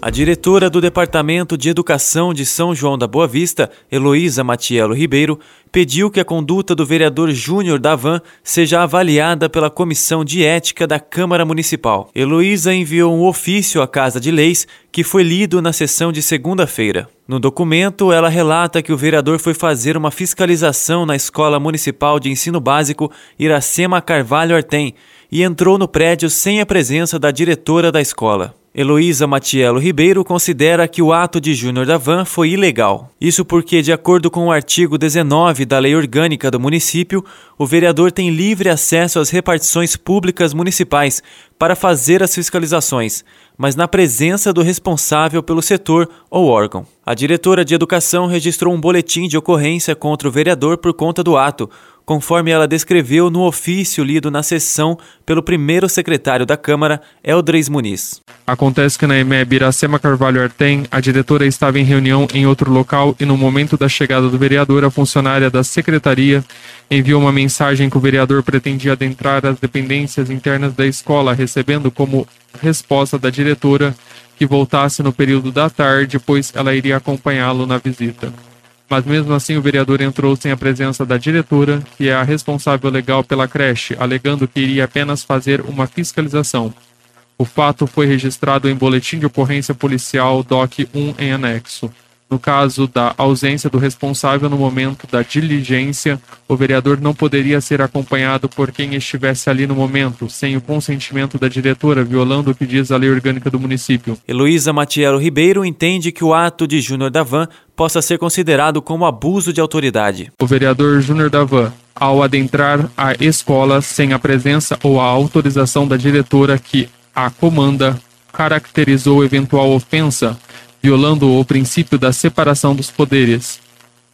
A diretora do Departamento de Educação de São João da Boa Vista, Heloísa Matiello Ribeiro, pediu que a conduta do vereador Júnior Davan seja avaliada pela Comissão de Ética da Câmara Municipal. Heloísa enviou um ofício à Casa de Leis que foi lido na sessão de segunda-feira. No documento, ela relata que o vereador foi fazer uma fiscalização na Escola Municipal de Ensino Básico Iracema Carvalho Artem e entrou no prédio sem a presença da diretora da escola. Heloísa Matiello Ribeiro considera que o ato de Júnior da Van foi ilegal. Isso porque, de acordo com o artigo 19 da Lei Orgânica do município, o vereador tem livre acesso às repartições públicas municipais para fazer as fiscalizações, mas na presença do responsável pelo setor ou órgão. A diretora de Educação registrou um boletim de ocorrência contra o vereador por conta do ato, conforme ela descreveu no ofício lido na sessão pelo primeiro secretário da Câmara, Eldreis Muniz. Acontece que na EMEB Iracema Carvalho Artem, a diretora estava em reunião em outro local e no momento da chegada do vereador, a funcionária da secretaria enviou uma mensagem que o vereador pretendia adentrar as dependências internas da escola, recebendo como resposta da diretora que voltasse no período da tarde, pois ela iria acompanhá-lo na visita mas mesmo assim o vereador entrou sem a presença da diretora, que é a responsável legal pela creche, alegando que iria apenas fazer uma fiscalização. O fato foi registrado em boletim de ocorrência policial DOC 1 em anexo. No caso da ausência do responsável no momento da diligência, o vereador não poderia ser acompanhado por quem estivesse ali no momento, sem o consentimento da diretora, violando o que diz a lei orgânica do município. Heloísa Matiello Ribeiro entende que o ato de Júnior Davan possa ser considerado como abuso de autoridade. O vereador Júnior Davan, ao adentrar a escola sem a presença ou a autorização da diretora que a comanda, caracterizou eventual ofensa violando o princípio da separação dos poderes.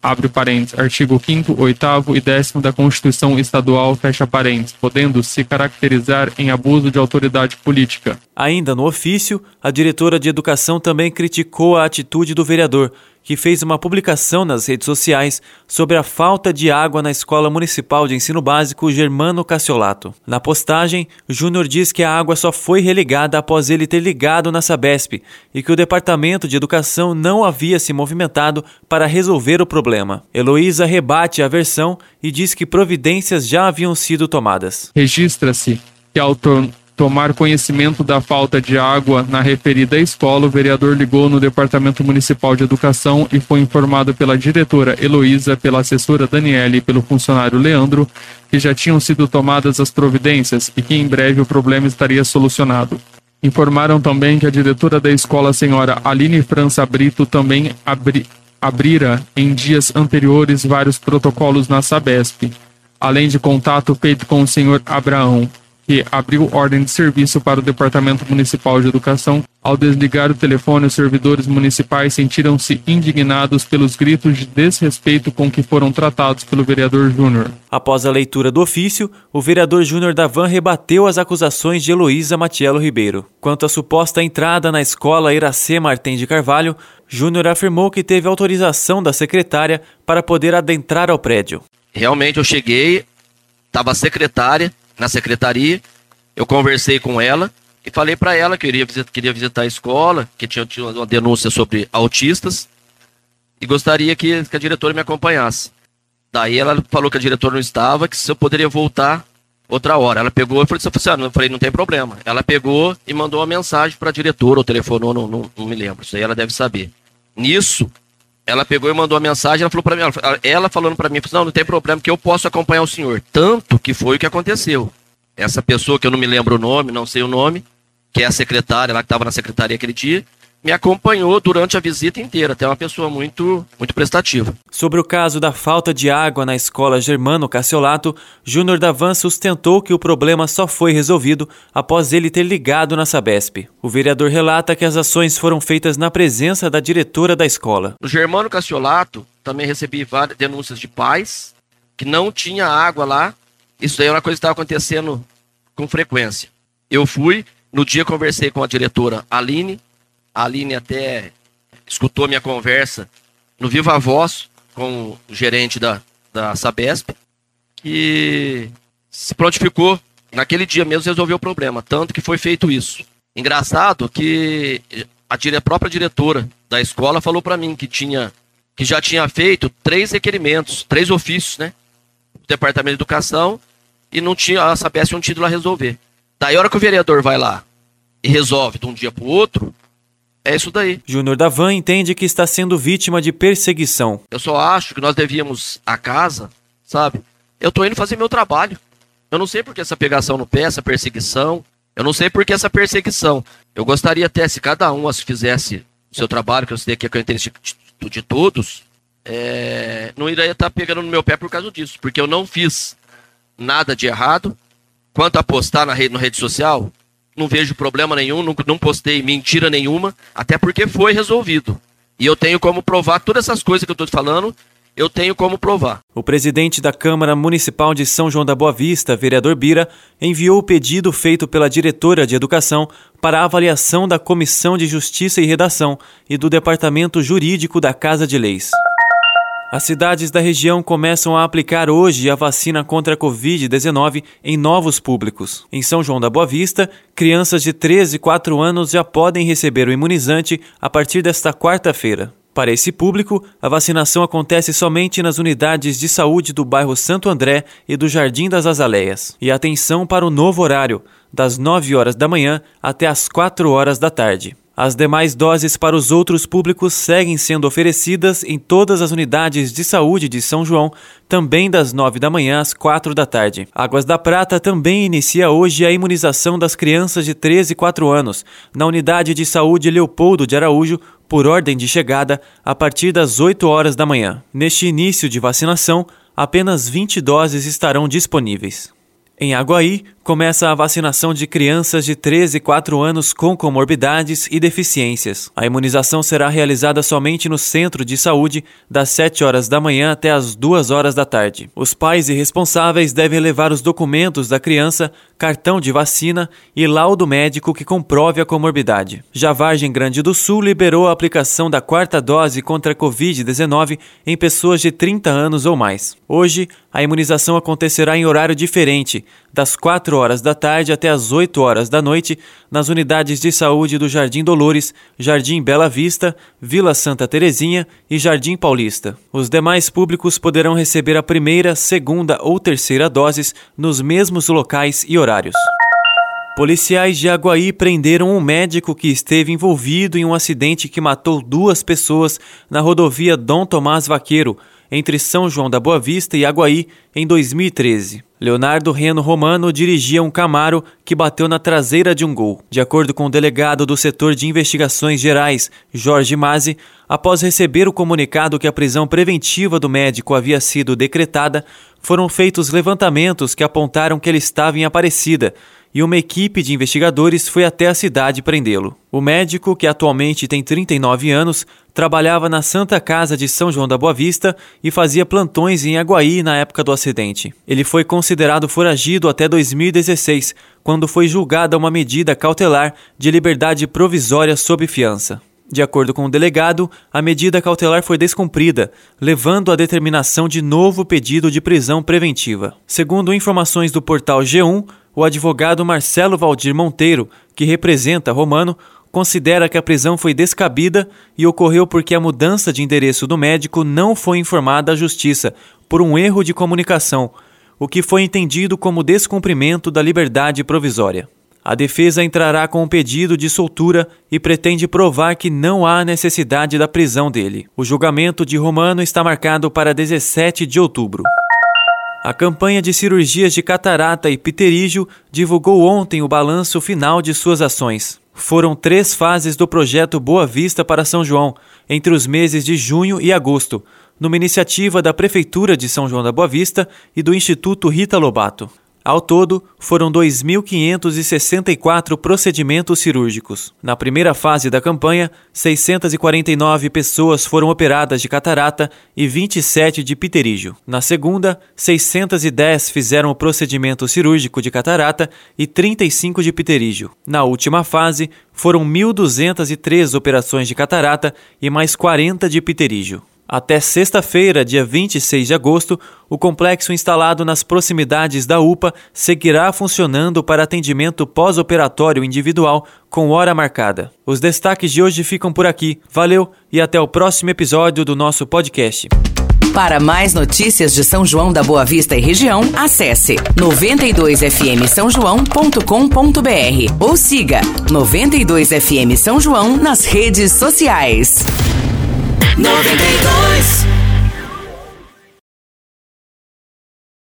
Abre parênteses, artigo 5 8 e 10 da Constituição Estadual, fecha parênteses, podendo se caracterizar em abuso de autoridade política. Ainda no ofício, a diretora de Educação também criticou a atitude do vereador, que fez uma publicação nas redes sociais sobre a falta de água na Escola Municipal de Ensino Básico Germano Cassiolato. Na postagem, Júnior diz que a água só foi religada após ele ter ligado na Sabesp e que o Departamento de Educação não havia se movimentado para resolver o problema. Heloísa rebate a versão e diz que providências já haviam sido tomadas. Registra-se que ao tomar conhecimento da falta de água na referida escola, o vereador ligou no Departamento Municipal de Educação e foi informado pela diretora Heloísa, pela assessora Daniele e pelo funcionário Leandro que já tinham sido tomadas as providências e que em breve o problema estaria solucionado. Informaram também que a diretora da escola, senhora Aline França Brito, também abri abrira em dias anteriores vários protocolos na Sabesp, além de contato feito com o senhor Abraão, que abriu ordem de serviço para o Departamento Municipal de Educação. Ao desligar o telefone, os servidores municipais sentiram-se indignados pelos gritos de desrespeito com que foram tratados pelo vereador Júnior. Após a leitura do ofício, o vereador Júnior Davan rebateu as acusações de Heloísa Matiello Ribeiro. Quanto à suposta entrada na escola Iracema Martins de Carvalho, Júnior afirmou que teve autorização da secretária para poder adentrar ao prédio. Realmente eu cheguei, estava a secretária, na secretaria. Eu conversei com ela e falei para ela que eu iria visitar, queria visitar a escola, que tinha, tinha uma denúncia sobre autistas e gostaria que, que a diretora me acompanhasse. Daí ela falou que a diretora não estava, que se eu poderia voltar outra hora. Ela pegou e falou assim, ah, eu falei, não tem problema. Ela pegou e mandou uma mensagem para a diretora, ou telefonou, não, não, não, me lembro. Isso aí ela deve saber. Nisso, ela pegou e mandou uma mensagem, ela falou para mim, ela, ela falando para mim, não, não tem problema, que eu posso acompanhar o senhor. Tanto que foi o que aconteceu. Essa pessoa que eu não me lembro o nome, não sei o nome, que é a secretária lá que estava na secretaria aquele dia, me acompanhou durante a visita inteira. Até uma pessoa muito, muito prestativa. Sobre o caso da falta de água na escola Germano Cassiolato, Júnior Davan sustentou que o problema só foi resolvido após ele ter ligado na Sabesp. O vereador relata que as ações foram feitas na presença da diretora da escola. No Germano Cassiolato, também recebi várias denúncias de pais que não tinha água lá. Isso daí é uma coisa que estava acontecendo com frequência. Eu fui, no dia conversei com a diretora Aline. A Aline até escutou minha conversa no Viva Voz com o gerente da, da Sabesp, que se prontificou naquele dia mesmo resolveu o problema, tanto que foi feito isso. Engraçado que a, dire, a própria diretora da escola falou para mim que tinha que já tinha feito três requerimentos, três ofícios, né? O Departamento de Educação e não tinha a Sabesp um título a resolver. Daí a hora que o vereador vai lá e resolve de um dia para o outro, é isso daí. Júnior Davan entende que está sendo vítima de perseguição. Eu só acho que nós devíamos a casa, sabe? Eu tô indo fazer meu trabalho. Eu não sei por que essa pegação no pé, essa perseguição. Eu não sei por que essa perseguição. Eu gostaria até se cada um fizesse o seu trabalho, que eu sei que é o interesse de, de todos, é, não iria estar pegando no meu pé por causa disso. Porque eu não fiz nada de errado. Quanto a postar na rede, na rede social, não vejo problema nenhum, não, não postei mentira nenhuma, até porque foi resolvido. E eu tenho como provar todas essas coisas que eu estou te falando, eu tenho como provar. O presidente da Câmara Municipal de São João da Boa Vista, vereador Bira, enviou o pedido feito pela diretora de Educação para avaliação da Comissão de Justiça e Redação e do Departamento Jurídico da Casa de Leis. As cidades da região começam a aplicar hoje a vacina contra a Covid-19 em novos públicos. Em São João da Boa Vista, crianças de 13 e 4 anos já podem receber o imunizante a partir desta quarta-feira. Para esse público, a vacinação acontece somente nas unidades de saúde do bairro Santo André e do Jardim das Azaleias. E atenção para o novo horário, das 9 horas da manhã até as 4 horas da tarde. As demais doses para os outros públicos seguem sendo oferecidas em todas as unidades de saúde de São João, também das 9 da manhã às 4 da tarde. Águas da Prata também inicia hoje a imunização das crianças de 13 e 4 anos, na unidade de saúde Leopoldo de Araújo, por ordem de chegada, a partir das 8 horas da manhã. Neste início de vacinação, apenas 20 doses estarão disponíveis. Em Aguaí, começa a vacinação de crianças de 13 e 4 anos com comorbidades e deficiências. A imunização será realizada somente no centro de saúde, das 7 horas da manhã até as 2 horas da tarde. Os pais e responsáveis devem levar os documentos da criança, cartão de vacina e laudo médico que comprove a comorbidade. Já Vargem Grande do Sul liberou a aplicação da quarta dose contra a Covid-19 em pessoas de 30 anos ou mais. Hoje, a imunização acontecerá em horário diferente, das 4 horas da tarde até as 8 horas da noite, nas unidades de saúde do Jardim Dolores, Jardim Bela Vista, Vila Santa Terezinha e Jardim Paulista. Os demais públicos poderão receber a primeira, segunda ou terceira doses nos mesmos locais e horários. Policiais de Aguaí prenderam um médico que esteve envolvido em um acidente que matou duas pessoas na rodovia Dom Tomás Vaqueiro, entre São João da Boa Vista e Aguaí, em 2013. Leonardo Reno Romano dirigia um Camaro que bateu na traseira de um gol. De acordo com o delegado do setor de investigações gerais, Jorge Mazzi, após receber o comunicado que a prisão preventiva do médico havia sido decretada, foram feitos levantamentos que apontaram que ele estava em Aparecida e uma equipe de investigadores foi até a cidade prendê-lo. O médico, que atualmente tem 39 anos, trabalhava na Santa Casa de São João da Boa Vista e fazia plantões em Aguaí na época do acidente. Ele foi considerado foragido até 2016, quando foi julgada uma medida cautelar de liberdade provisória sob fiança. De acordo com o delegado, a medida cautelar foi descumprida, levando à determinação de novo pedido de prisão preventiva. Segundo informações do portal G1, o advogado Marcelo Valdir Monteiro, que representa Romano, considera que a prisão foi descabida e ocorreu porque a mudança de endereço do médico não foi informada à Justiça por um erro de comunicação, o que foi entendido como descumprimento da liberdade provisória. A defesa entrará com um pedido de soltura e pretende provar que não há necessidade da prisão dele. O julgamento de Romano está marcado para 17 de outubro. A campanha de cirurgias de catarata e pterígio divulgou ontem o balanço final de suas ações. Foram três fases do projeto Boa Vista para São João, entre os meses de junho e agosto, numa iniciativa da Prefeitura de São João da Boa Vista e do Instituto Rita Lobato. Ao todo, foram 2.564 procedimentos cirúrgicos. Na primeira fase da campanha, 649 pessoas foram operadas de catarata e 27 de pterígio. Na segunda, 610 fizeram o procedimento cirúrgico de catarata e 35 de pterígio. Na última fase, foram 1.203 operações de catarata e mais 40 de pterígio. Até sexta-feira, dia 26 de agosto, o complexo instalado nas proximidades da UPA seguirá funcionando para atendimento pós-operatório individual com hora marcada. Os destaques de hoje ficam por aqui. Valeu e até o próximo episódio do nosso podcast. Para mais notícias de São João da Boa Vista e região, acesse 92fm São ou siga 92fm São João nas redes sociais. 92